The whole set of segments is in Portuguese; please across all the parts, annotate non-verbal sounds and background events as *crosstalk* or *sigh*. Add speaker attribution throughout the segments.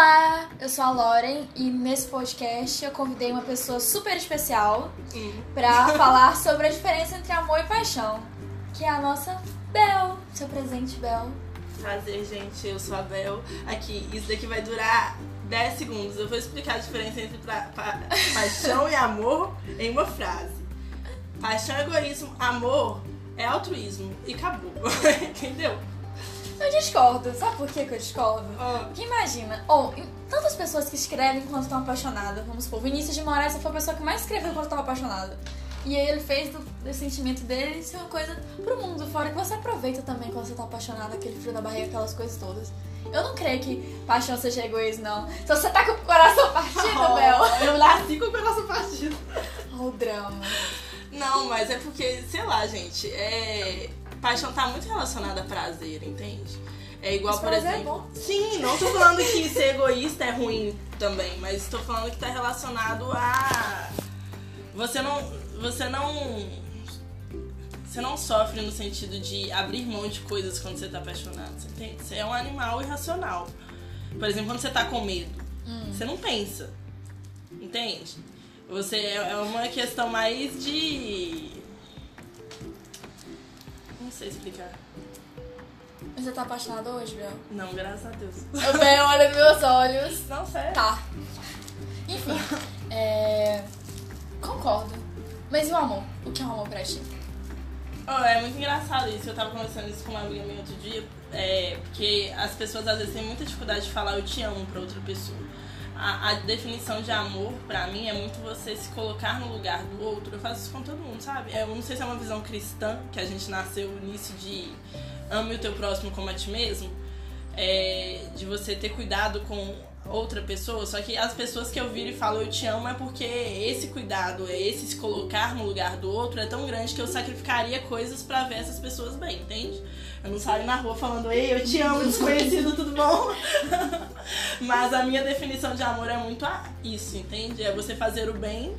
Speaker 1: Olá, eu sou a Lauren e nesse podcast eu convidei uma pessoa super especial
Speaker 2: Hum.
Speaker 1: pra falar sobre a diferença entre amor e paixão, que é a nossa Bel. Seu presente, Bel.
Speaker 2: Prazer, gente. Eu sou a Bel. Aqui, isso daqui vai durar 10 segundos. Eu vou explicar a diferença entre pra- pa- paixão e amor em uma frase. Paixão é egoísmo, amor é altruísmo. E acabou. *laughs* Entendeu?
Speaker 1: Eu discordo, sabe por que que eu discordo?
Speaker 2: Ó,
Speaker 1: Porque imagina, ou tantas pessoas que escrevem quando estão apaixonadas, vamos supor, Vinícius de Moraes foi a pessoa que mais escreveu quando estava apaixonado. E aí ele fez do, do sentimento dele ser uma coisa pro mundo fora, que você aproveita também quando você tá apaixonado, aquele frio na barriga, aquelas coisas todas. Eu não creio que paixão seja egoísmo, não. Se você tá com o coração partido, *laughs* Bel.
Speaker 2: eu nasci com o coração partido.
Speaker 1: Olha o drama.
Speaker 2: Não, mas é porque, sei lá, gente, é... paixão tá muito relacionada a prazer, entende? É igual, por
Speaker 1: é
Speaker 2: exemplo.
Speaker 1: bom.
Speaker 2: Sim, não tô falando que ser egoísta é ruim também, mas tô falando que tá relacionado a. Você não. Você não. Você não sofre no sentido de abrir mão de coisas quando você tá apaixonado. Você, entende? você é um animal irracional. Por exemplo, quando você tá com medo, você não pensa. Entende? Você é é uma questão mais de. Não sei explicar.
Speaker 1: Você tá apaixonado hoje, Bel?
Speaker 2: Não, graças a Deus.
Speaker 1: O Bel olha nos meus olhos.
Speaker 2: Não, sério.
Speaker 1: Tá. Enfim, é... Concordo. Mas e o amor? O que é o amor pra ti?
Speaker 2: Oh, é muito engraçado isso. Eu tava conversando isso com uma amiga minha outro dia. É, porque as pessoas às vezes têm muita dificuldade de falar eu te amo pra outra pessoa. A, a definição de amor, pra mim, é muito você se colocar no lugar do outro. Eu faço isso com todo mundo, sabe? Eu não sei se é uma visão cristã, que a gente nasceu nisso de ame o teu próximo como a ti mesmo. É, de você ter cuidado com outra pessoa, só que as pessoas que eu viro e falo eu te amo é porque esse cuidado, esse se colocar no lugar do outro é tão grande que eu sacrificaria coisas pra ver essas pessoas bem, entende? Eu não saio na rua falando, ei, eu te amo, desconhecido, tudo bom? *laughs* Mas a minha definição de amor é muito a isso, entende? É você fazer o bem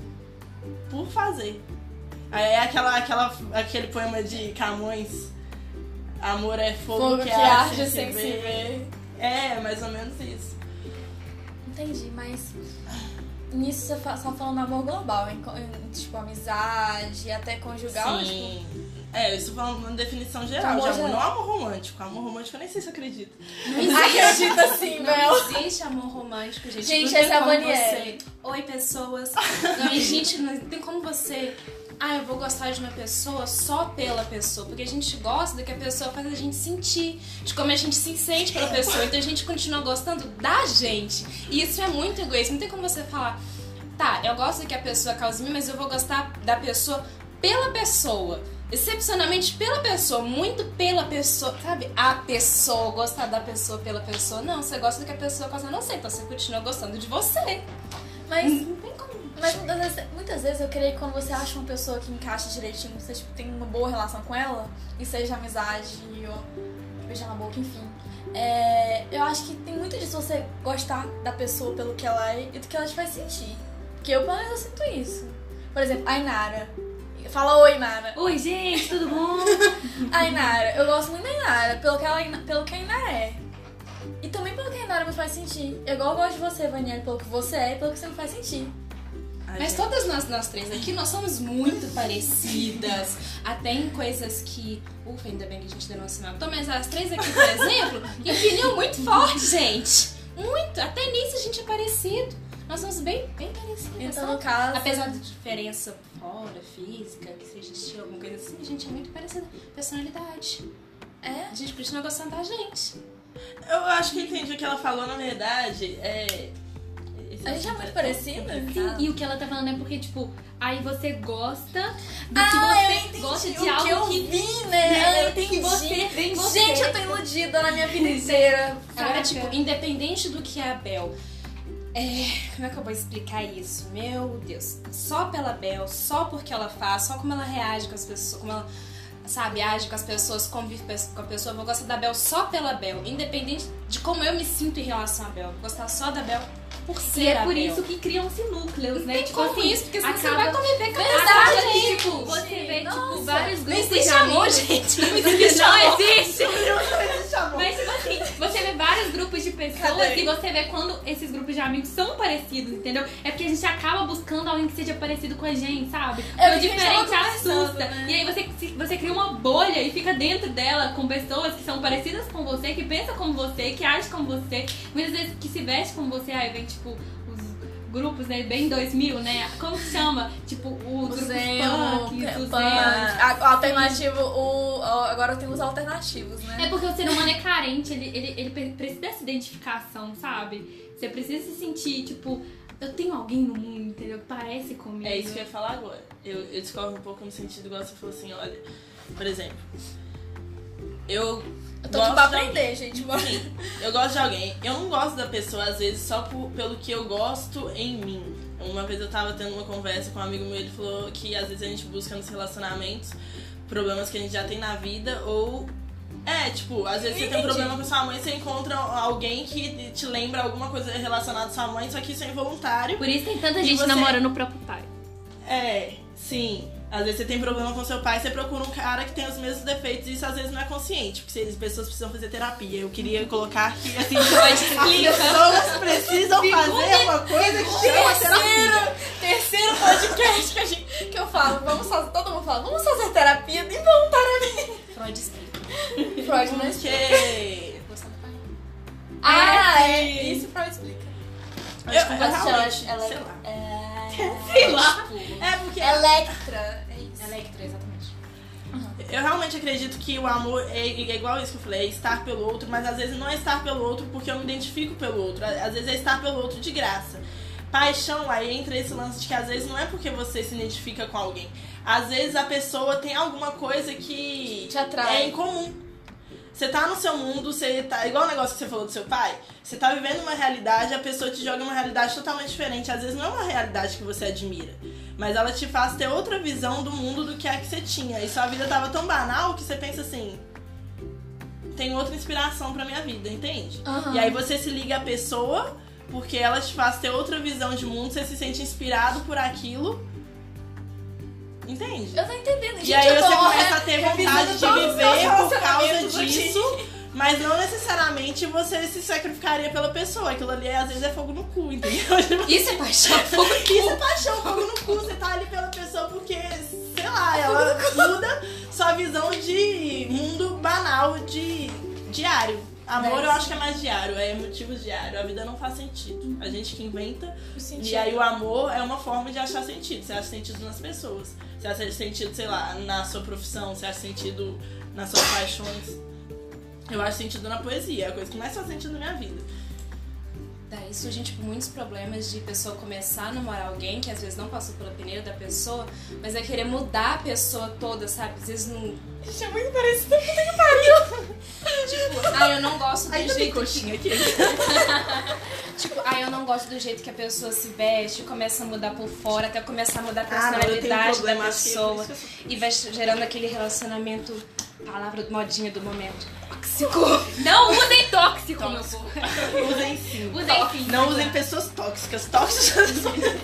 Speaker 2: por fazer. Aí É aquela, aquela, aquele poema de Camões, amor é fogo,
Speaker 1: Fogo
Speaker 2: que,
Speaker 1: que
Speaker 2: arde sem se ver. É, mais ou menos isso.
Speaker 1: Entendi, mas nisso você só falando amor global, em, tipo amizade, até conjugal, tipo,
Speaker 2: É, isso falando na definição geral
Speaker 1: Amor
Speaker 2: de amor,
Speaker 1: geral.
Speaker 2: não amor romântico. Amor romântico eu nem sei se eu acredito.
Speaker 1: acredita sim,
Speaker 3: Não
Speaker 1: Bel.
Speaker 3: existe amor romântico, gente.
Speaker 1: Gente,
Speaker 3: não
Speaker 1: essa é a
Speaker 3: você... Oi, pessoas. Não, gente, não tem como você... Ah, eu vou gostar de uma pessoa só pela pessoa. Porque a gente gosta do que a pessoa faz a gente sentir. De como a gente se sente pela pessoa. Então a gente continua gostando da gente. E isso é muito egoísta. Não tem como você falar... Tá, eu gosto do que a pessoa causa em mim, mas eu vou gostar da pessoa pela pessoa. Excepcionalmente pela pessoa, muito pela pessoa, sabe? A pessoa, gostar da pessoa pela pessoa. Não, você gosta do que a pessoa gosta, não sei, então você continua gostando de você.
Speaker 1: Mas,
Speaker 3: Não tem como.
Speaker 1: mas muitas, vezes, muitas vezes eu creio que quando você acha uma pessoa que encaixa direitinho, você tipo, tem uma boa relação com ela, e seja amizade ou beijar na boca, enfim. é, eu acho que tem muito disso você gostar da pessoa pelo que ela é e do que ela te faz sentir. Porque eu, pelo menos, eu sinto isso. Por exemplo, a Inara. Fala oi, Inara.
Speaker 4: Oi, gente, tudo bom? *laughs*
Speaker 1: A Inara, eu gosto muito da Inara, pelo que, ela, pelo que a Inara é. E também pelo que a Inara me faz sentir. É igual eu gosto de você, Vaniel, pelo que você é e pelo que você me faz sentir.
Speaker 2: Ai,
Speaker 3: Mas
Speaker 2: gente.
Speaker 3: todas nós, nós três aqui, nós somos muito parecidas. Até em coisas que. Ufa, ainda bem que a gente deu nosso nome. Então, mas as três aqui, por exemplo, *laughs* empilham muito forte, gente. Muito. Até nisso a gente é parecido. Nós somos bem, bem parecidas.
Speaker 1: Então,
Speaker 3: sabe?
Speaker 1: no caso.
Speaker 3: Apesar da diferença fora, física, que se existir alguma coisa assim, a gente é muito parecida. Personalidade.
Speaker 1: É?
Speaker 3: A gente continua gostando da gente.
Speaker 2: Eu acho que entendi o que ela falou, na verdade. É.
Speaker 1: A gente é muito parecida?
Speaker 4: Sim, e o que ela tá falando é porque, tipo, aí você gosta do
Speaker 1: Ah,
Speaker 4: que
Speaker 1: eu
Speaker 4: você
Speaker 1: entendi
Speaker 4: gosta de
Speaker 1: o que
Speaker 4: algo
Speaker 1: eu
Speaker 4: que.
Speaker 1: vi, né?
Speaker 4: né,
Speaker 1: eu entendi.
Speaker 4: que você vem você.
Speaker 1: Gente, eu tô iludida na minha vida inteira.
Speaker 3: Tipo, independente do que é a Bel. É, como é que eu vou explicar isso? Meu Deus. Só pela Bel, só porque ela faz, só como ela reage com as pessoas, como ela, sabe, age com as pessoas, convive com a pessoa. Eu vou gostar da Bel só pela Bel, independente de como eu me sinto em relação à Bel. Vou gostar só da Bel por ser
Speaker 4: E é por isso que criam-se núcleos, né?
Speaker 3: Tem
Speaker 4: tipo
Speaker 3: como
Speaker 4: assim,
Speaker 3: isso, porque senão você
Speaker 4: acaba-
Speaker 3: vai conviver com a
Speaker 4: Acaba
Speaker 3: pessoa,
Speaker 4: que,
Speaker 3: gente.
Speaker 4: tipo, você vê,
Speaker 1: Nossa,
Speaker 4: tipo, vários
Speaker 3: Não
Speaker 4: grupos
Speaker 3: existe
Speaker 4: de
Speaker 3: amor, gente. Não
Speaker 4: Não
Speaker 3: existe amor.
Speaker 4: existe! Mas, tipo assim, você vê vários grupos de pessoas
Speaker 1: Cadê?
Speaker 4: e você vê quando esses grupos de amigos são parecidos, entendeu? É porque a gente acaba buscando alguém que seja parecido com a gente, sabe?
Speaker 1: É
Speaker 4: o
Speaker 1: o que a gente
Speaker 4: diferente assusta.
Speaker 1: né?
Speaker 4: E aí você, você cria uma bolha e fica dentro dela com pessoas que são parecidas com você, que pensam como você, que agem como você, muitas vezes que se veste como você, aí vem tipo os grupos, né, bem 2000, né? Como que chama? Tipo, os
Speaker 1: O
Speaker 4: grupos
Speaker 1: Zemo,
Speaker 4: punk,
Speaker 1: o alternativo, o, agora tem os alternativos, né?
Speaker 4: É porque o ser humano é carente, ele, ele, ele pre- precisa dessa identificação, sabe? Você precisa se sentir, tipo, eu tenho alguém no mundo, entendeu? Que parece comigo.
Speaker 2: É isso que eu ia falar agora. Eu, eu discordo um pouco no sentido igual você falou assim, olha, por exemplo, eu.
Speaker 1: Eu tô
Speaker 2: gosto
Speaker 1: aqui pra
Speaker 2: de alguém.
Speaker 1: aprender, gente.
Speaker 2: Sim, eu gosto de alguém. Eu não gosto da pessoa, às vezes, só por- pelo que eu gosto em mim. Uma vez eu tava tendo uma conversa com um amigo meu, ele falou que às vezes a gente busca nos relacionamentos problemas que a gente já tem na vida ou. É, tipo, às vezes você tem um
Speaker 1: Entendi.
Speaker 2: problema com sua mãe, você encontra alguém que te lembra alguma coisa relacionada à sua mãe, só que isso é involuntário.
Speaker 4: Por isso tem tanta gente
Speaker 2: você-
Speaker 4: namorando o próprio pai.
Speaker 2: É, sim. Às vezes você tem problema com seu pai, você procura um cara que tem os mesmos defeitos e isso às vezes não é consciente, porque as pessoas precisam fazer terapia. Eu queria colocar aqui assim, *laughs* as pessoas precisam fazer uma coisa que chama terapia.
Speaker 1: Terceiro podcast que, a gente, que eu falo, vamos fazer, todo mundo fala, vamos fazer terapia involuntariamente.
Speaker 3: Freud explica.
Speaker 1: Freud não explica. Ah,
Speaker 2: É,
Speaker 1: é, isso Freud explica.
Speaker 2: eu,
Speaker 1: Mas
Speaker 2: realmente,
Speaker 1: ela-
Speaker 2: sei lá.
Speaker 1: é... *laughs*
Speaker 2: Sei lá. É porque
Speaker 1: Electra, é isso.
Speaker 3: Electra, exatamente.
Speaker 2: eu realmente acredito que o amor é, é igual isso que eu falei, é estar pelo outro, mas às vezes não é estar pelo outro porque eu me identifico pelo outro. Às vezes é estar pelo outro de graça. Paixão, aí entra esse lance de que às vezes não é porque você se identifica com alguém. Às vezes a pessoa tem alguma coisa que
Speaker 1: Te atrai.
Speaker 2: é em comum. Você tá no seu mundo, você tá. Igual o negócio que você falou do seu pai, você tá vivendo uma realidade, a pessoa te joga uma realidade totalmente diferente. Às vezes não é uma realidade que você admira. Mas ela te faz ter outra visão do mundo do que a que você tinha. E sua vida tava tão banal que você pensa assim. Tem outra inspiração pra minha vida, entende?
Speaker 1: Aham.
Speaker 2: E aí você se liga à pessoa, porque ela te faz ter outra visão de mundo, você se sente inspirado por aquilo. Entende?
Speaker 1: Eu tô entendendo, gente.
Speaker 2: E aí você começa a ter vontade de viver por causa disso, mas não necessariamente você se sacrificaria pela pessoa. Aquilo ali às vezes é fogo no cu, entendeu? *laughs*
Speaker 3: Isso é paixão. *laughs* Fogo no
Speaker 2: Isso é paixão, fogo no cu. Você tá ali pela pessoa porque, sei lá, ela muda sua visão de mundo banal, de diário. Amor eu acho que é mais diário, é motivos diário. A vida não faz sentido. A gente que inventa. E aí o amor é uma forma de achar sentido. Você acha sentido nas pessoas. Você acha sentido, sei lá, na sua profissão. Você acha sentido nas suas paixões. Eu acho sentido na poesia. É a coisa que mais faz sentido na minha vida.
Speaker 3: Daí surgem, tipo, muitos problemas de pessoa começar a namorar alguém que às vezes não passou pela peneira da pessoa, mas é querer mudar a pessoa toda, sabe? Às vezes não.
Speaker 1: Gente, é muito parecido. Puta que pariu. *laughs*
Speaker 3: Tipo, ah, eu não gosto do
Speaker 2: Ainda tem
Speaker 3: jeito que
Speaker 2: coxinha aqui. *laughs*
Speaker 3: Tipo, ah, eu não gosto do jeito que a pessoa se veste, começa a mudar por fora, até começar a mudar a
Speaker 2: Ah, não,
Speaker 3: personalidade
Speaker 2: problema,
Speaker 3: da
Speaker 2: é
Speaker 3: pessoa.
Speaker 2: que eu
Speaker 3: E vai gerando aquele relacionamento, palavra modinha do momento, tóxico.
Speaker 4: Não usem tóxico, meu
Speaker 3: Tóxico.
Speaker 4: povo. *laughs*
Speaker 2: Usem sim.
Speaker 4: Usem sim.
Speaker 2: Não usem pessoas tóxicas. Tóxicas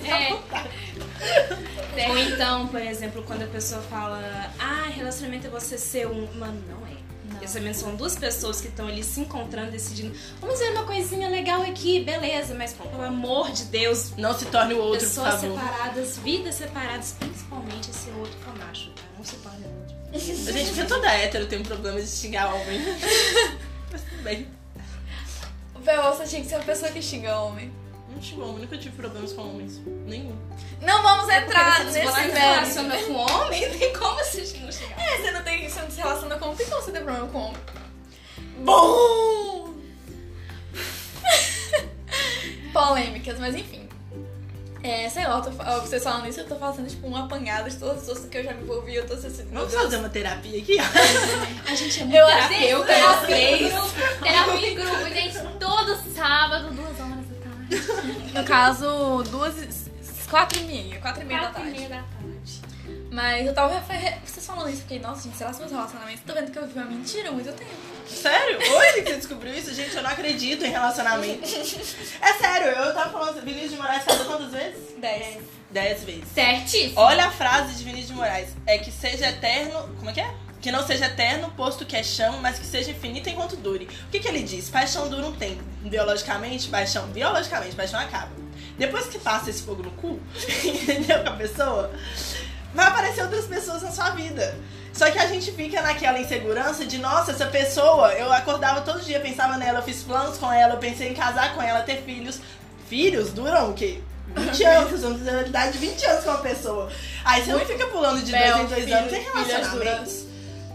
Speaker 4: É.
Speaker 3: Ou então, por exemplo, quando a pessoa fala, ah, relacionamento é você ser um. Mano, não é. Relacionamento são duas pessoas que estão ali se encontrando, decidindo, vamos ver uma coisinha legal aqui, beleza, mas pelo amor de Deus,
Speaker 2: Não se torne o outro, por
Speaker 3: pessoas
Speaker 2: favor.
Speaker 3: separadas, vidas separadas, principalmente esse outro que é macho, tá? Não se torne o outro.
Speaker 2: Gente, porque toda hétero tem um problema de xingar homem. *laughs* Bem.
Speaker 1: Bel, você tinha que ser uma pessoa que xinga homem.
Speaker 2: Não xingou homem, nunca tive problemas com homens. Nenhum.
Speaker 1: Não vamos entrar
Speaker 3: Porque você
Speaker 1: nesse
Speaker 3: se
Speaker 1: mérito.
Speaker 3: relaciona com homem, *laughs* tem como você não chegar.
Speaker 1: É, você não tem, você não se relaciona com homem, tem como você ter problema com homem. Bom! *laughs* Polêmicas, mas enfim. É, sei lá, eu tô, fa- vocês falando isso, eu tô fazendo tipo um apanhado de todas as coisas que eu já me envolvi, eu tô assim, meu
Speaker 2: Vamos
Speaker 1: Deus.
Speaker 2: fazer uma terapia aqui?
Speaker 3: A gente é muito
Speaker 1: Eu
Speaker 3: terapeuta,
Speaker 1: eu
Speaker 3: três.
Speaker 4: Terapia em grupo, gente, todo sábado, duas horas da tarde.
Speaker 1: No caso, duas. quatro e meia, quatro e meia da
Speaker 4: Quatro e
Speaker 1: tarde.
Speaker 4: meia da tarde.
Speaker 1: Mas eu tava vocês falando isso, eu fiquei, nossa, gente, será que meus relacionamentos? Tô vendo que eu vivi uma mentira há muito tempo.
Speaker 2: Sério? Hoje que você descobriu isso? Gente, eu não acredito em relacionamento. É sério, eu tava falando, Vinícius de Moraes casou quantas vezes?
Speaker 1: Dez.
Speaker 2: Dez vezes.
Speaker 4: Certíssimo.
Speaker 2: Olha a frase de Vinícius de Moraes. É que seja eterno. Como é que é? que não seja eterno, posto que é chão, mas que seja infinito enquanto dure. O que, que ele diz? Paixão dura um tempo. Biologicamente, paixão. Biologicamente, paixão acaba. Depois que passa esse fogo no cu, *laughs* entendeu? Com a pessoa, vai aparecer outras pessoas na sua vida. Só que a gente fica naquela insegurança de, nossa, essa pessoa, eu acordava todo dia, pensava nela, eu fiz planos com ela, eu pensei em casar com ela, ter filhos. Filhos duram o quê? 20 *laughs* anos, uma idade de 20 anos com uma pessoa. Aí você não fica pulando de dois em dois
Speaker 1: filho,
Speaker 2: anos,
Speaker 1: filhas
Speaker 2: relacionamentos.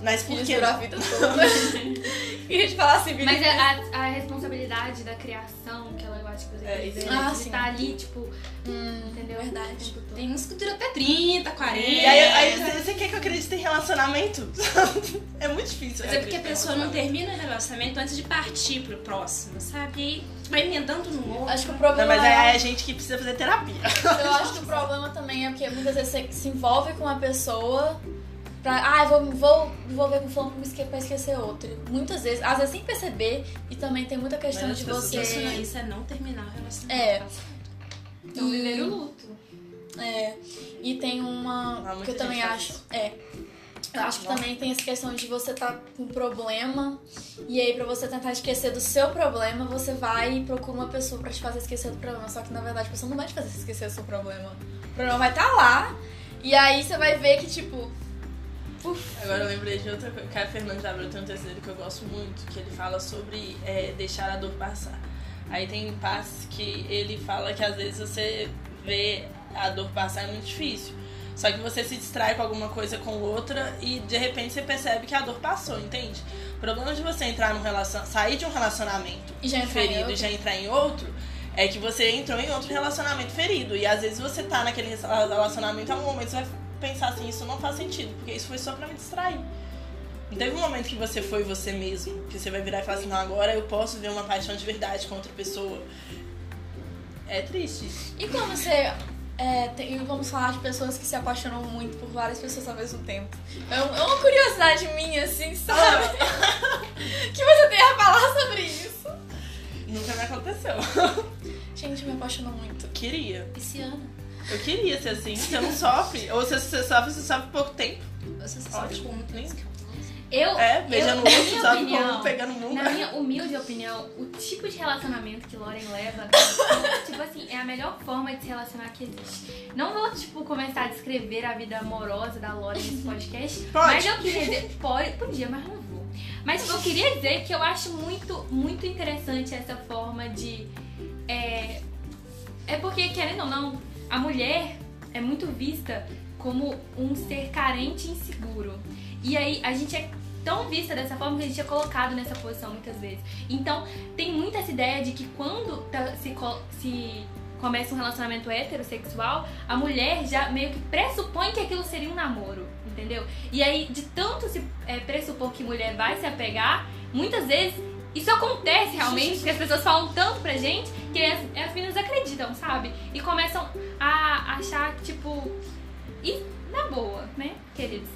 Speaker 2: Mas por que
Speaker 1: a vida toda. *laughs* e a gente fala assim,
Speaker 4: Mas a, a responsabilidade da criação, que ela eu acho que você
Speaker 2: É,
Speaker 4: dizer,
Speaker 1: Ah,
Speaker 4: estar ali, tipo,
Speaker 1: Hum,
Speaker 4: entendeu?
Speaker 1: verdade.
Speaker 4: O tempo todo.
Speaker 3: Tem uns que duram até 30, 40.
Speaker 2: E aí, aí você, você quer que eu acredite em relacionamento? *laughs* é muito difícil.
Speaker 3: Mas é porque a pessoa não termina o relacionamento antes de partir pro próximo, sabe? E aí vai emendando no outro.
Speaker 1: Acho que o
Speaker 2: Não,
Speaker 1: problema
Speaker 2: mas
Speaker 1: é...
Speaker 2: aí é a gente que precisa fazer terapia.
Speaker 1: Eu acho que o problema também é porque muitas vezes você se envolve com uma pessoa pra. Ah, eu vou me vou me envolver com fulano pra esque- pra esquecer outro. Muitas vezes, às vezes sem perceber, e também tem muita questão
Speaker 2: Mas as
Speaker 1: de você.
Speaker 3: Isso, não- isso é não terminar o relacionamento.
Speaker 1: É.
Speaker 4: Então,
Speaker 1: E-
Speaker 4: viver o luto.
Speaker 1: É. E tem uma.
Speaker 2: Muita
Speaker 1: que eu também acho.
Speaker 2: isso.
Speaker 1: É. Eu acho que também tem essa questão de você tá com um problema e aí pra você tentar esquecer do seu problema, você vai e procura uma pessoa pra te fazer esquecer do problema. Só que na verdade a pessoa não vai te fazer esquecer do seu problema. O problema vai estar lá e aí você vai ver que tipo. Uf,
Speaker 2: Agora eu lembrei de outra coisa. Que a Fernanda de Abreu tem um terceiro que eu gosto muito, que ele fala sobre é, deixar a dor passar. Aí tem passos que ele fala que às vezes você vê a dor passar é muito difícil. Só que você se distrai com alguma coisa com outra e de repente você percebe que a dor passou, entende? O problema de você entrar num relacion... sair de um relacionamento
Speaker 1: E já
Speaker 2: ferido e já entrar em outro é que você entrou em outro relacionamento ferido. E às vezes você tá naquele relacionamento, em algum momento você vai pensar assim, isso não faz sentido, porque isso foi só pra me distrair. Não teve um momento que você foi você mesmo, que você vai virar e falar assim, não, agora eu posso ver uma paixão de verdade com outra pessoa. É triste.
Speaker 1: E quando você. É, tem, vamos falar de pessoas que se apaixonam muito por várias pessoas ao mesmo tempo. É, um- é uma curiosidade minha, assim, sabe? *laughs* que você tem a falar sobre isso.
Speaker 2: Nunca me aconteceu.
Speaker 1: Gente, me apaixonou muito.
Speaker 2: Queria.
Speaker 3: Esse ano.
Speaker 2: Eu queria ser assim. Você não sofre. Ou se você sofre, você sofre pouco tempo.
Speaker 3: Você só
Speaker 2: Ótimo.
Speaker 3: tipo, muito
Speaker 2: Lindo.
Speaker 4: Eu,
Speaker 2: É, beijando
Speaker 4: eu,
Speaker 2: o outro, sofre
Speaker 4: opinião,
Speaker 2: como pegando mundo.
Speaker 4: Na minha humilde opinião, o tipo de relacionamento que Lauren leva, *laughs* tipo assim, é a melhor forma de se relacionar que existe. Não vou, tipo, começar a descrever a vida amorosa da Lauren nesse podcast, *laughs*
Speaker 2: Pode.
Speaker 4: mas eu queria dizer, pode, podia, mas não vou. Mas tipo, eu queria dizer que eu acho muito, muito interessante essa forma de. É, é porque, querendo ou não, a mulher é muito vista como um ser carente e inseguro. E aí a gente é tão vista dessa forma que a gente é colocado nessa posição muitas vezes. Então tem muito essa ideia de que quando tá- se, se começa um relacionamento heterossexual, a mulher já meio que pressupõe que aquilo seria um namoro, entendeu? E aí, de tanto se é, pressupor que mulher vai se apegar, muitas vezes isso acontece realmente, *laughs* porque as pessoas falam tanto pra gente que as, as meninas acreditam, sabe? E começam a achar tipo. E na boa, né, queridos?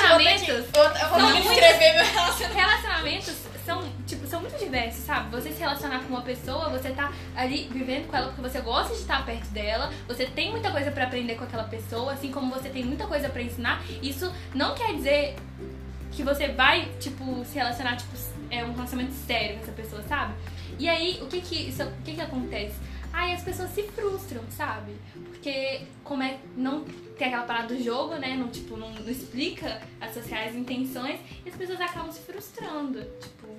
Speaker 1: Que eu vou ter que-
Speaker 4: Relacionamentos.
Speaker 1: Eu, vou ter que escrever meu relacionamento.
Speaker 4: Relacionamentos são, tipo, são muito diversos, sabe? Você se relacionar com uma pessoa, você tá ali vivendo com ela porque você gosta de estar perto dela, você tem muita coisa pra aprender com aquela pessoa, assim como você tem muita coisa pra ensinar. Isso não quer dizer que você vai, tipo, se relacionar, tipo, é um relacionamento sério com essa pessoa, sabe? E aí, o que que, isso, o que que acontece? Aí as pessoas se frustram, sabe? Porque como é, não tem aquela parada do jogo, né? Não, tipo, não, não explica as suas reais intenções e as pessoas acabam se frustrando. Tipo,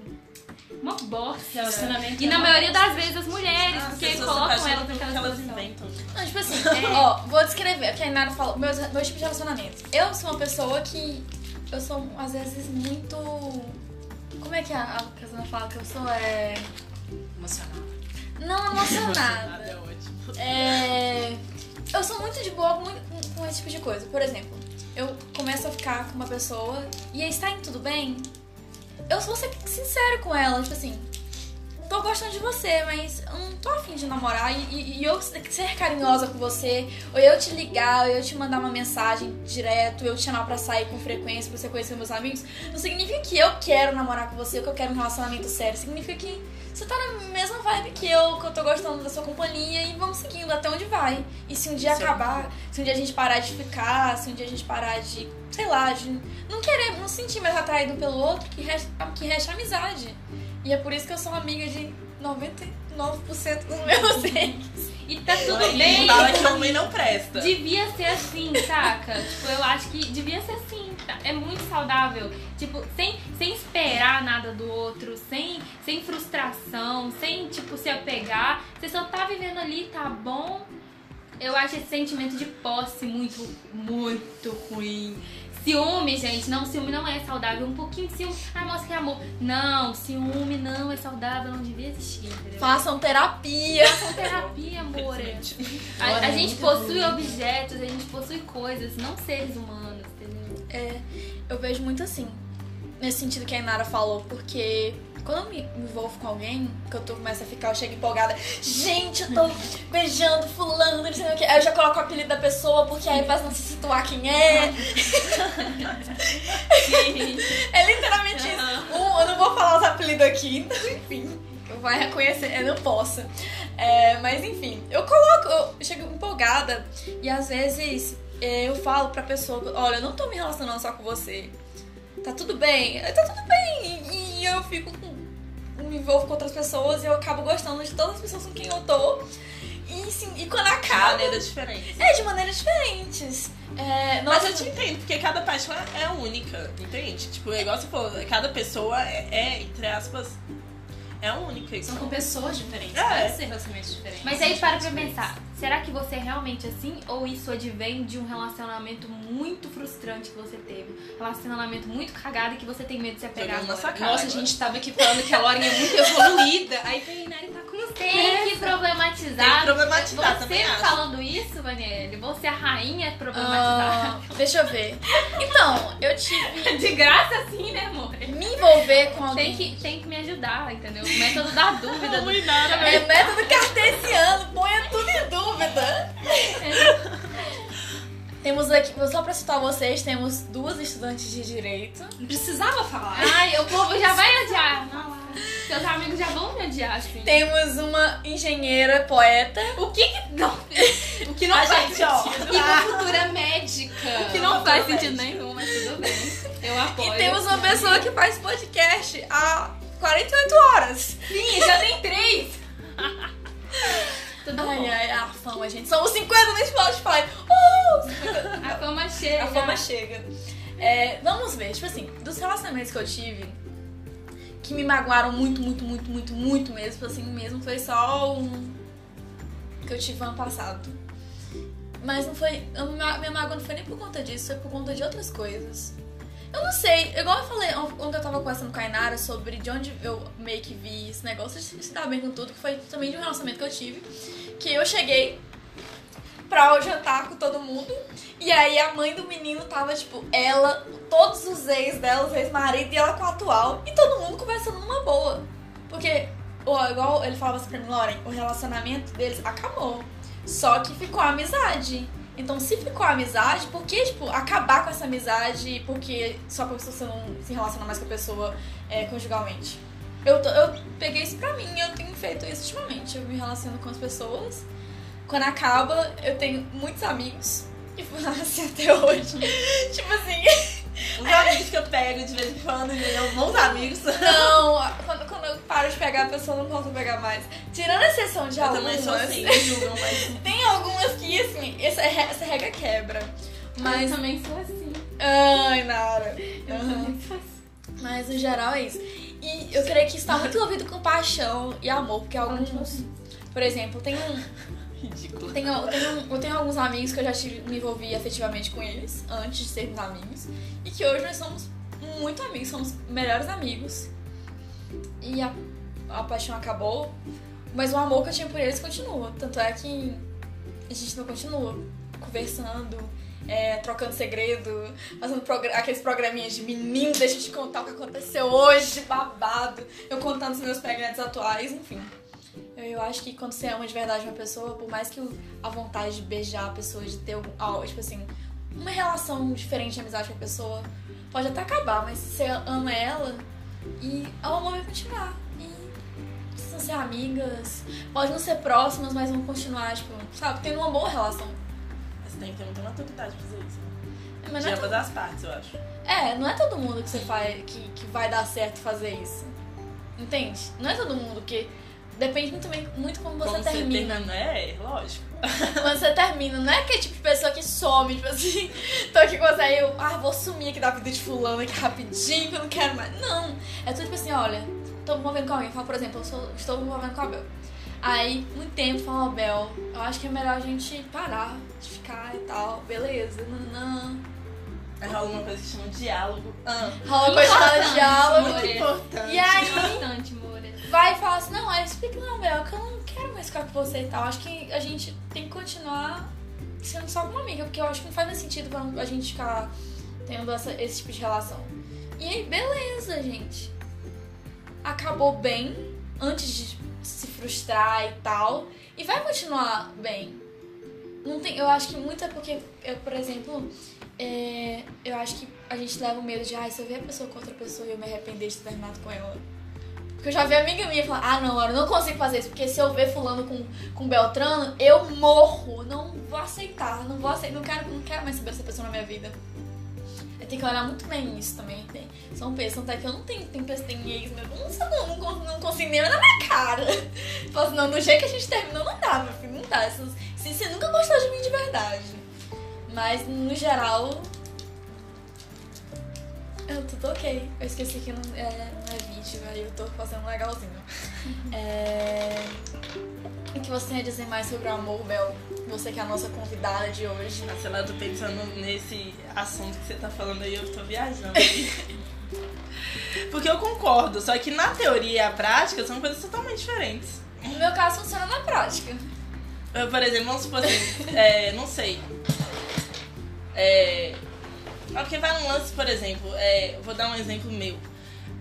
Speaker 4: uma bosta.
Speaker 3: Relacionamento
Speaker 4: E
Speaker 3: é
Speaker 4: na
Speaker 3: uma
Speaker 4: maioria
Speaker 3: bosta.
Speaker 4: das vezes as mulheres,
Speaker 2: As
Speaker 4: porque colocam elas naquela
Speaker 2: que elas inventam.
Speaker 1: Não, tipo assim, *laughs* ó, vou descrever, que a Inara falou, meus, meus tipos de relacionamentos. Eu sou uma pessoa que. Eu sou, às vezes, muito. Como é que a, a Casana fala que eu sou? É.
Speaker 3: Emocional.
Speaker 1: Não emocionada. *laughs*
Speaker 2: Nada é ótimo.
Speaker 1: É. Eu sou muito de boa com, com- com esse tipo de coisa. Por exemplo, eu começo a ficar com uma pessoa e aí está indo tudo bem. Eu vou ser sincero com ela, tipo assim. Tô gostando de você, mas eu não tô afim de namorar. E, e- e eu ser carinhosa com você, ou eu te ligar, ou eu te mandar uma mensagem direto, eu te chamar pra sair com frequência, pra você conhecer meus amigos, não significa que eu quero namorar com você, ou que eu quero um relacionamento sério. Significa que você tá na mesma vibe que eu, que eu tô gostando da sua companhia e vamos seguindo até onde vai. E se um dia
Speaker 2: Sim.
Speaker 1: acabar, se um dia a gente parar de ficar, se um dia a gente parar de, sei lá, de não querer, não sentir mais atraído um pelo outro, que resta, que resta amizade. E é por isso que eu sou amiga de 99% dos meus *laughs* ex.
Speaker 4: E tá tudo
Speaker 2: Aí
Speaker 4: bem.
Speaker 2: Fala que homem não presta.
Speaker 4: Devia ser assim, saca? tipo, eu acho que devia ser assim. tá? É muito saudável. Tipo, sem, sem esperar nada do outro, sem, sem frustração, sem, tipo, se apegar. Você só tá vivendo ali, tá bom? Eu acho esse sentimento de posse muito, muito ruim. Ciúme, gente, não, ciúme não é saudável. Um pouquinho de ciúme, ah, mostra que é amor. Não, ciúme não é saudável, não devia existir. entendeu?
Speaker 1: Façam terapia.
Speaker 4: Façam terapia, amor. A, a gente possui objetos, a gente possui coisas, não seres humanos, entendeu?
Speaker 1: É, eu vejo muito assim, nesse sentido que a Inara falou, porque quando eu me envolvo com alguém, que eu tô, começo a ficar, eu chego empolgada, gente, eu tô beijando fulano, não sei o que. Aí eu já coloco o apelido da pessoa, porque aí faz não se situar quem é. *laughs* É literalmente isso. Um, eu não vou falar os apelidos aqui, então, enfim. Vai reconhecer, eu não posso. É, mas enfim, eu coloco, eu chego empolgada e às vezes eu falo pra pessoa, olha, eu não tô me relacionando só com você. Tá tudo bem? Tá tudo bem. E, eu fico. Me envolvo com outras pessoas e eu acabo gostando de todas as pessoas com quem eu tô. E, sim, e quando
Speaker 2: De
Speaker 1: acaba.
Speaker 2: maneiras diferentes.
Speaker 1: É, de maneiras diferentes. É,
Speaker 2: Mas eu te entendo, porque cada paixão é única, entende? Tipo, é igual você falou, cada pessoa é, é, entre aspas, é única.
Speaker 3: São
Speaker 2: Então,
Speaker 3: com pessoas diferentes,
Speaker 2: É.
Speaker 3: pode ser relacionamentos diferentes.
Speaker 4: Mas aí para pra pensar, será que você é realmente assim ou isso advém de um relacionamento muito frustrante que você teve? Relacionamento muito cagado e que você tem medo de se apegar agora?
Speaker 2: sua cara.
Speaker 3: Nossa, a gente tava aqui falando que a Laurinha é muito evoluída. Aí vem a Inari tá com
Speaker 4: Tem que problematizar.
Speaker 2: Tem que problematizar
Speaker 4: Você
Speaker 2: também, acho.
Speaker 4: falando isso, Vanelli, você é a rainha problematizar.
Speaker 1: ah, deixa eu ver. Então, eu tive. *laughs*
Speaker 4: De graça assim, né, amor?
Speaker 1: Me envolver com alguém.
Speaker 4: Tem que, tem que me ajudar, entendeu? O método da dúvida. *laughs* do-
Speaker 1: É *laughs* método cartesiano, ponha tudo dúvida. *laughs* temos aqui, só pra citar vocês, temos duas estudantes de direito.
Speaker 3: Não precisava falar.
Speaker 4: Ai, o povo já vai odiar. Nossa, Seus amigos já vão me odiar, assim.
Speaker 1: Temos uma engenheira poeta.
Speaker 4: O que que. Não,
Speaker 3: O que não
Speaker 2: A
Speaker 3: faz
Speaker 2: gente, ó.
Speaker 3: sentido. E uma futura médica.
Speaker 4: o que não faz sentido nenhum, mas tudo bem. Eu apoio.
Speaker 1: E temos uma pessoa que faz podcast há 48 horas.
Speaker 4: Sim, já tem três. *laughs* Tudo
Speaker 1: Ai,
Speaker 4: bom.
Speaker 1: ai, a fama, gente. Somos 50 no Spotify. Uh!
Speaker 4: A fama chega.
Speaker 1: A fama chega. É, vamos ver, tipo assim, dos relacionamentos que eu tive, que me magoaram muito, muito, muito, muito, muito mesmo, assim mesmo, foi só um que eu tive ano passado. Mas não foi. minha mágoa não foi nem por conta disso, foi por conta de outras coisas. Eu não sei, igual eu falei ontem eu tava conversando com a Inara sobre de onde eu meio que vi esse negócio de se dar bem com tudo, que foi também de um relacionamento que eu tive. Que eu cheguei pra jantar com todo mundo. E aí a mãe do menino tava, tipo, ela, todos os ex dela, os ex-marido e ela com o atual. E todo mundo conversando numa boa. Porque, igual ele falava assim pra mim, Lauren, o relacionamento deles acabou. Só que ficou a amizade. Então, se ficou a amizade, por que, tipo, acabar com essa amizade porque só porque você não se relaciona mais com a pessoa é, conjugalmente? Eu, tô- eu peguei isso pra mim, eu tenho feito isso ultimamente. Eu me relaciono com as pessoas. Quando acaba, eu tenho muitos amigos. E *laughs* foi assim até hoje. *laughs* tipo assim, *laughs*
Speaker 2: Os amigos que eu pego de vez em quando, entendeu? Bons amigos. *laughs*
Speaker 1: não, quando, quando eu paro de pegar a pessoa, não posso pegar mais. Tirando a exceção de
Speaker 2: Eu
Speaker 1: algumas.
Speaker 2: também sou assim, julgam, mas *laughs*
Speaker 1: Tem algumas que, assim, essa, essa regra quebra.
Speaker 4: Mas eu também sou assim.
Speaker 1: Ai, Nara.
Speaker 4: Eu
Speaker 1: Aham.
Speaker 4: também sou assim.
Speaker 1: Mas no geral é isso. E eu creio que isso tá muito envolvido com paixão e amor, porque alguns. Por exemplo, tem um. Tenho, eu, tenho, eu tenho alguns amigos que eu já tive, me envolvi afetivamente com eles, antes de sermos amigos. E que hoje nós somos muito amigos, somos melhores amigos. E a, a paixão acabou, mas o amor que eu tinha por eles continua. Tanto é que a gente não continua conversando. é, trocando segredo, fazendo progr aqueles programinhas de menino, deixa eu te contar o que aconteceu hoje, babado. Eu contando os meus segredos atuais, enfim. Eu, acho que quando você ama de verdade uma pessoa, por mais que a vontade de beijar a pessoa, de ter algo, tipo assim, uma relação diferente de amizade com a pessoa, pode até acabar, mas você ama ela e o amor vai continuar. E vão ser amigas, pode não ser próximas, mas vão continuar, tipo, sabe, tendo uma boa relação.
Speaker 2: Você tem que ter muita maturidade pra fazer isso. né?
Speaker 1: Mas
Speaker 2: De
Speaker 1: é,
Speaker 2: ambas as partes, eu acho.
Speaker 1: é, não é todo mundo que você faz que, que vai dar certo fazer isso. Entende? Não é todo mundo que. Depende muito, bem- muito como você
Speaker 2: Como
Speaker 1: termina.
Speaker 2: Você termina, é, lógico. *laughs*
Speaker 1: Quando você termina, não é aquele tipo de pessoa que some, tipo assim, *laughs* tô aqui com você, aí eu, ah, vou sumir aqui da vida de fulano aqui rapidinho, que eu não quero mais. Não. É tudo tipo assim, olha, tô me envolvendo com alguém. Fala, por exemplo, eu sou- estou me envolvendo com a Bel. Aí, muito tempo, fala, Bel, eu acho que é melhor a gente parar de ficar e tal. Beleza, não.
Speaker 2: Aí rola uma coisa que chama diálogo. Ah,
Speaker 1: Rola coisa de
Speaker 4: Importante,
Speaker 1: diálogo.
Speaker 2: muito importante.
Speaker 1: E aí,
Speaker 4: Moura.
Speaker 1: Vai e fala assim, não, aí explica, não, Bel, que eu não quero mais ficar com você e tal. Acho que a gente tem que continuar sendo só uma amiga, porque eu acho que não faz mais sentido a gente ficar tendo essa- esse tipo de relação. E aí, beleza, gente. Acabou bem, antes de se frustrar e tal. E vai continuar bem. Não tem, eu acho que muito é porque, eu, por exemplo, é, eu acho que a gente leva o medo de, ai, se eu ver a pessoa com outra pessoa e eu me arrepender de ter terminado com ela. Porque eu já vi amiga minha falar, ah não, eu não consigo fazer isso, porque se eu ver fulano com, com Beltrano, eu morro. Não vou aceitar, não vou aceitar, não quero, não quero mais saber dessa pessoa na minha vida. Eu tenho que olhar muito bem isso também. Tem, são pessoas até que eu não tenho, tem, pessoas- tem ex meu, não, não, não, não consigo nem olhar na minha cara. *laughs* Falo assim, não, do jeito que a gente terminou, não dá, meu filho, não dá. Se, se você nunca gostou de mim de verdade. Mas, no geral, eu tudo ok. Eu esqueci que não é, não é vídeo, aí eu tô fazendo legalzinho. É... O que você tem a dizer mais sobre o amor, Bel? Você que é a nossa convidada de hoje.
Speaker 2: Ah, sei lá, eu tô pensando nesse assunto que você tá falando aí, eu tô viajando. *laughs* Porque eu concordo, só que na teoria e a prática são coisas totalmente diferentes.
Speaker 1: No meu caso, funciona na prática.
Speaker 2: Eu, por exemplo, vamos supor assim, *laughs* é, não sei. É. Porque vai um lance, por exemplo, é, vou dar um exemplo meu.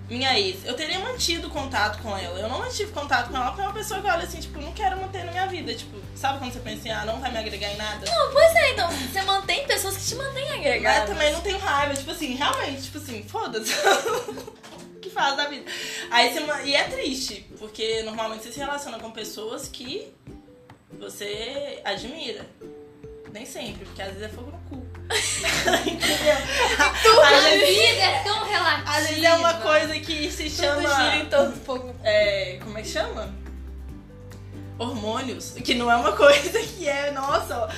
Speaker 2: Minha ex, eu teria mantido contato com ela. Eu não mantive contato com ela porque é uma pessoa que olha assim, tipo, não quero manter na minha vida. Tipo, sabe quando você pensa assim, ah, não vai me agregar em nada?
Speaker 1: Não, pois é, então você mantém pessoas que te mantêm agregadas.
Speaker 2: também não tenho raiva, tipo assim, realmente, tipo assim, foda-se. *laughs* Que faz da vida? Aí você, e é triste, porque normalmente você se relaciona com pessoas que você admira. Nem sempre, porque às vezes é fogo no cu. Entendeu?
Speaker 4: A
Speaker 2: Às vezes,
Speaker 4: vida é tão relativa.
Speaker 2: às vezes é uma coisa que se
Speaker 1: Tudo
Speaker 2: chama.
Speaker 1: gira em torno do fogo.
Speaker 2: É, como é que chama? Hormônios. Que não é uma coisa que é, nossa,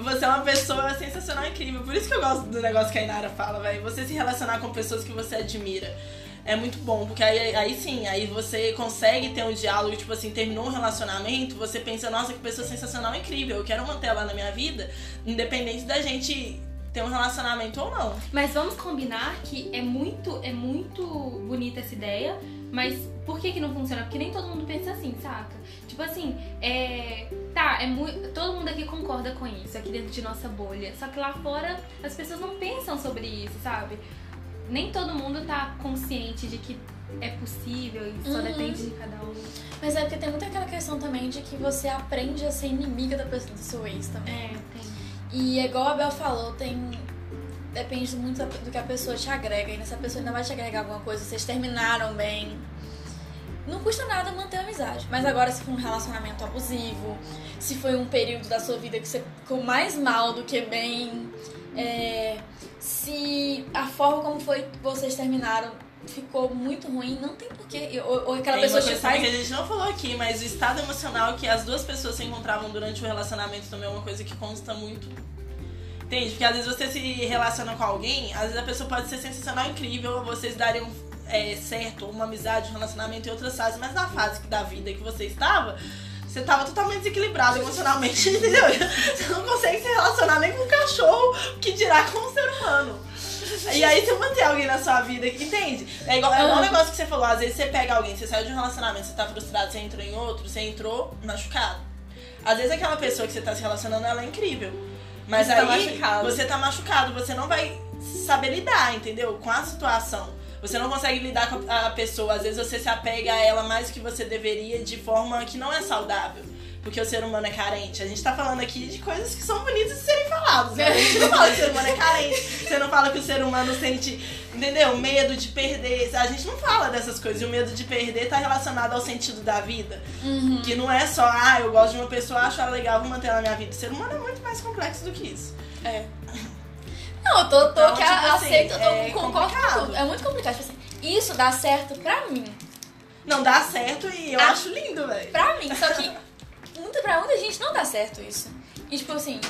Speaker 2: você é uma pessoa sensacional, incrível. Por isso que eu gosto do negócio que a Inara fala, velho. Você se relacionar com pessoas que você admira. É muito bom, porque aí, aí sim, aí você consegue ter um diálogo, tipo assim, terminou um relacionamento, você pensa, nossa, que pessoa sensacional, incrível, eu quero manter ela na minha vida, independente da gente ter um relacionamento ou não.
Speaker 4: Mas vamos combinar que é muito, é muito bonita essa ideia, mas por que que não funciona? Porque nem todo mundo pensa assim, saca? Tipo assim, é. Tá, é muito. Todo mundo aqui concorda com isso, aqui dentro de nossa bolha. Só que lá fora as pessoas não pensam sobre isso, sabe? Nem todo mundo tá consciente de que é possível e só
Speaker 1: Uhum.
Speaker 4: depende de cada um.
Speaker 1: Mas é porque tem muita aquela questão também de que você aprende a ser inimiga da pessoa, do seu ex também.
Speaker 4: É, tem.
Speaker 1: E é igual a Bel falou, tem. Depende muito do que a pessoa te agrega. E nessa pessoa ainda vai te agregar alguma coisa, vocês terminaram bem. Não custa nada manter a amizade. Mas agora, se for um relacionamento abusivo, se foi um período da sua vida que você ficou mais mal do que bem, é, se a forma como foi vocês terminaram ficou muito ruim, não tem porquê. Ou, ou aquela
Speaker 2: Tem
Speaker 1: pessoa
Speaker 2: uma
Speaker 1: te faz.
Speaker 2: que a gente não falou aqui, mas o estado emocional que as duas pessoas se encontravam durante o relacionamento também é uma coisa que consta muito. Entende? Porque às vezes você se relaciona com alguém, às vezes a pessoa pode ser sensacional, incrível, vocês dariam é, certo uma amizade, um relacionamento em outras fases, mas na fase da vida que você estava, você estava totalmente desequilibrado emocionalmente, *laughs* entendeu? Você não consegue se relacionar nem com um cachorro, que dirá com um ser humano. E aí você mantém alguém na sua vida, entende? É igual, é um negócio que você falou, às vezes você pega alguém, você saiu de um relacionamento, você tá frustrado, você entrou em outro, você entrou machucado. Às vezes aquela pessoa que você tá se relacionando, ela é incrível. Mas
Speaker 1: Você tá
Speaker 2: aí
Speaker 1: machucado.
Speaker 2: você tá machucado, você não vai saber lidar, entendeu? Com a situação. Você não consegue lidar com a pessoa. Às vezes você se apega a ela mais do que você deveria de forma que não é saudável. Porque o ser humano é carente. A gente tá falando aqui de coisas que são bonitas de serem faladas. Né? A gente não fala que o ser humano é carente. Você não fala que o ser humano sente, entendeu? Medo de perder. A gente não fala dessas coisas. E o medo de perder tá relacionado ao sentido da vida. Que não é só, ah, eu gosto de uma pessoa, acho ela legal, vou manter ela na minha vida. O ser humano é muito mais complexo do que isso.
Speaker 1: É. Não, eu tô, tô
Speaker 2: Então,
Speaker 1: que
Speaker 2: tipo
Speaker 1: a-
Speaker 2: assim,
Speaker 1: aceito, eu tô,
Speaker 2: é
Speaker 1: concordo com tudo. É muito complicado. Tipo assim, isso dá certo pra mim.
Speaker 2: Não dá certo e eu
Speaker 1: Ah.
Speaker 2: acho lindo, velho.
Speaker 1: Pra mim, só que muito, pra muita gente não dá certo isso. E tipo assim,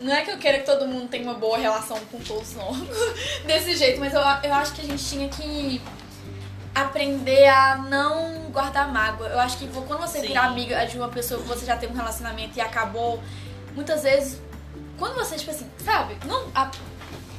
Speaker 1: não é que eu queira que todo mundo tenha uma boa relação com todos, não. *laughs* Desse jeito, mas eu, eu acho que a gente tinha que aprender a não guardar mágoa. Eu acho que quando você
Speaker 2: Sim.
Speaker 1: virar amiga de uma pessoa que você já tem um relacionamento e acabou, muitas vezes, quando você, tipo assim, sabe? Não, a-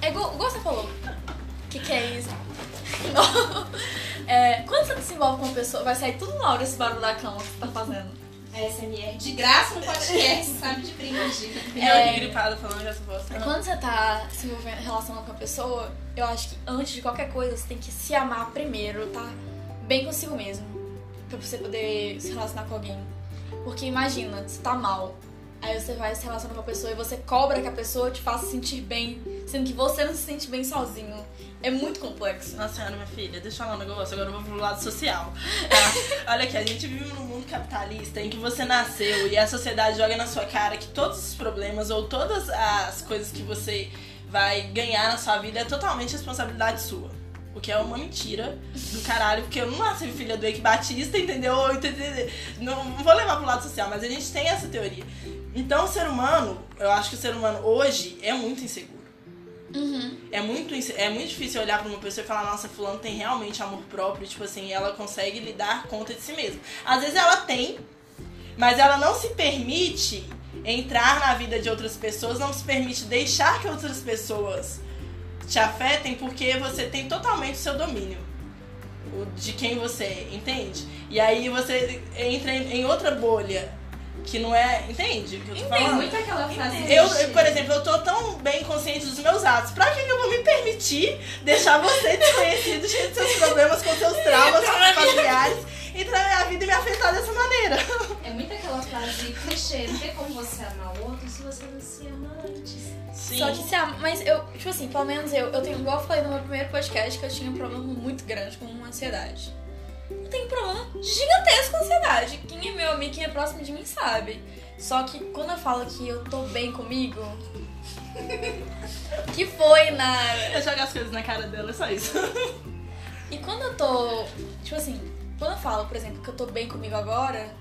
Speaker 1: é igual, igual você falou. O que, que é isso? *laughs* É, quando você se envolve com uma pessoa, vai sair tudo na hora esse barulho da cama que você tá fazendo.
Speaker 3: SMR de graça no podcast, *laughs* sabe? De brinde.
Speaker 2: E eu aqui gripada falando essa voz.
Speaker 1: Quando você tá se envolvendo, relacionando com a pessoa, eu acho que antes de qualquer coisa, você tem que se amar primeiro, tá? Bem consigo mesmo. Pra você poder se relacionar com alguém. Porque imagina, você tá mal. Aí você vai se relacionar com a pessoa e você cobra que a pessoa te faça sentir bem, sendo que você não se sente bem sozinho. É muito complexo.
Speaker 2: Nossa senhora, minha filha, deixa eu falar um negócio, agora eu vou pro lado social. Tá? *laughs* Olha aqui, a gente vive num mundo capitalista em que você nasceu e a sociedade joga na sua cara que todos os problemas ou todas as coisas que você vai ganhar na sua vida é totalmente responsabilidade sua. O que é uma mentira do caralho, porque eu não nasci filha do Eike Batista, entendeu? Não vou levar pro lado social, mas a gente tem essa teoria. Então o ser humano, eu acho que o ser humano hoje é muito inseguro. É muito, é muito difícil olhar pra uma pessoa e falar, nossa, fulano tem realmente amor próprio, tipo assim, ela consegue lhe dar conta de si mesma. Às vezes ela tem, mas ela não se permite entrar na vida de outras pessoas, não se permite deixar que outras pessoas te afetem porque você tem totalmente o seu domínio de quem você é, entende? E aí você entra em outra bolha que não é, entende o que eu tô
Speaker 3: Tem
Speaker 2: falando?
Speaker 3: muito aquela frase.
Speaker 2: Eu, eu, por exemplo, eu tô tão bem consciente dos meus atos. Pra que eu vou me permitir deixar você desconhecido, cheio de seus problemas, com seus traumas familiares, entrar na minha vida e me afetar dessa maneira? *laughs*
Speaker 3: É muito aquela frase clichê. Não tem como você amar o outro se você não se ama antes.
Speaker 2: Sim.
Speaker 1: Só que se a, Mas eu, tipo assim, pelo menos eu, eu tenho, igual eu falei no meu primeiro podcast, que eu tinha um problema muito grande com ansiedade. Eu tenho um problema gigantesco com ansiedade. Quem é meu amigo, quem é próximo de mim sabe. Só que quando eu falo que eu tô bem comigo. *laughs* que foi, Nara?
Speaker 2: Eu jogo as coisas na cara dela, é só isso.
Speaker 1: E quando eu tô. Tipo assim, quando eu falo, por exemplo, que eu tô bem comigo agora,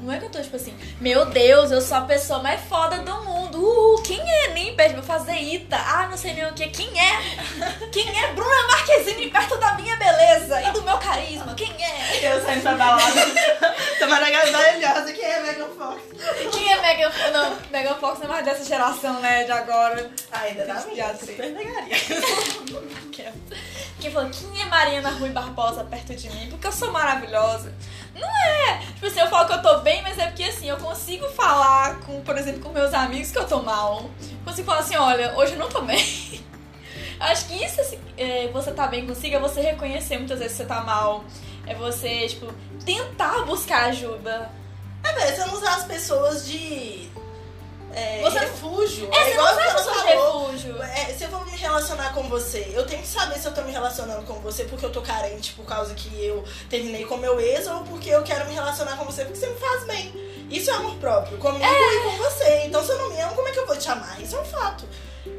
Speaker 1: não é que eu tô tipo assim, meu Deus, eu sou a pessoa mais foda do mundo. Uh, quem é? Nem pede pra fazer Ita. Ah, não sei nem o que. Quem é? Quem é? Bruna Marquezine perto da minha beleza e do meu carisma. Quem é?
Speaker 2: Eu saindo pra balada. *laughs* Tô maravilhosa. Quem é Megan Fox?
Speaker 1: Quem é Megan Fox? Não, Megan Fox não é mais dessa geração, né? De agora.
Speaker 2: Ainda dá
Speaker 1: teatro.
Speaker 2: super pegaria. *laughs*
Speaker 1: Quem falou, quem é Mariana Rui Barbosa perto de mim? Porque eu sou maravilhosa. Não é! Tipo assim, eu falo que eu tô bem, mas é porque assim, eu consigo falar com, por exemplo, com meus amigos que eu tô mal. Consigo falar assim, olha, hoje eu não tô bem. *laughs* Acho que isso, assim, é, você tá bem consigo, é você reconhecer muitas vezes que você tá mal. É você, tipo, tentar buscar ajuda.
Speaker 2: É, velho, você não usar as pessoas de. É,
Speaker 1: Você-
Speaker 2: refúgio.
Speaker 1: É, você
Speaker 2: igual
Speaker 1: não pessoa de
Speaker 2: falou.
Speaker 1: refúgio.
Speaker 2: É, se eu me relacionar com você, eu tenho que saber se eu tô me relacionando com você porque eu tô carente por causa que eu terminei com meu ex ou porque eu quero me relacionar com você porque você me faz bem. Isso é amor próprio, comigo e com você. Então se eu não me amo, como é que eu vou te amar? Isso é um fato.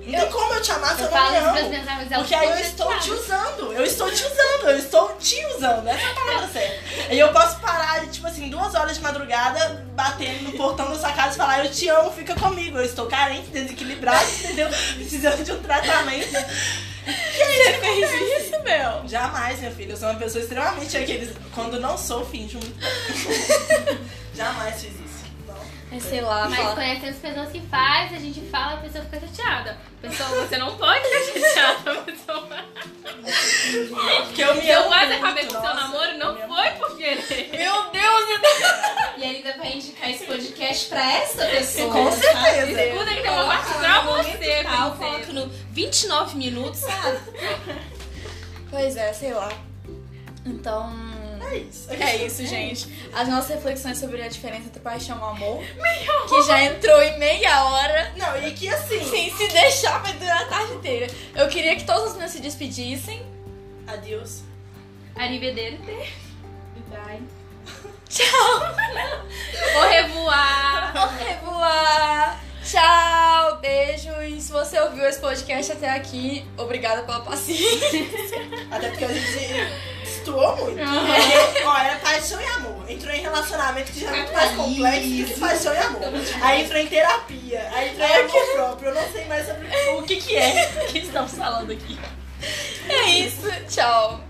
Speaker 2: Não tem como eu te amar se eu,
Speaker 4: Eu
Speaker 2: não me amo. Porque aí eu estou te usando, eu estou te usando, eu estou te usando, essa é a palavra certa. E eu posso parar, tipo assim, duas horas de madrugada, batendo no portão da sua casa e falar, eu te amo, fica comigo. Eu estou carente, desequilibrado, entendeu? Precisando de um tratamento.
Speaker 1: Você fez isso, meu?
Speaker 2: Jamais, minha filha, eu sou uma pessoa extremamente aqueles. Quando não sou, finjo muito. *laughs* Jamais fiz isso. Não.
Speaker 1: Mas sei lá,
Speaker 4: Mas
Speaker 1: fala.
Speaker 4: conhecendo as pessoas que faz, a gente fala, a pessoa fica chateada. Pessoa, você não pode ficar chateada, *laughs* pessoa.
Speaker 2: Porque eu me
Speaker 4: Se eu quase acabei com o seu namoro, não foi por querer.
Speaker 1: Meu Deus,
Speaker 3: E ainda vai indicar esse podcast pra essa pessoa.
Speaker 2: Com certeza.
Speaker 4: Escuta que tem uma parte pra você.
Speaker 3: nove minutos, sabe?
Speaker 1: Pois é, sei lá. Então.
Speaker 2: É isso.
Speaker 1: É isso, gente. As nossas reflexões sobre a diferença entre paixão e amor. Que já entrou em meia hora.
Speaker 2: Não, e que assim.
Speaker 1: Sim, se deixar vai durar a tarde inteira. Eu queria que todos os meus se despedissem.
Speaker 2: Adeus.
Speaker 4: Arrivederci.
Speaker 3: Vai.
Speaker 1: Tchau!
Speaker 3: Vou revoar.
Speaker 1: Revoar! Tchau! Beijo! E se você ouviu esse podcast até aqui, obrigada pela paciência.
Speaker 2: Até porque a gente destoou muito. Ó, era paixão e amor. Entrou em relacionamento que já é muito mais complexo do que paixão e amor. Aí entrou em terapia. Aí entrou em amor próprio. Eu não sei mais sobre
Speaker 5: O que que é que estamos falando aqui?
Speaker 1: É isso, tchau!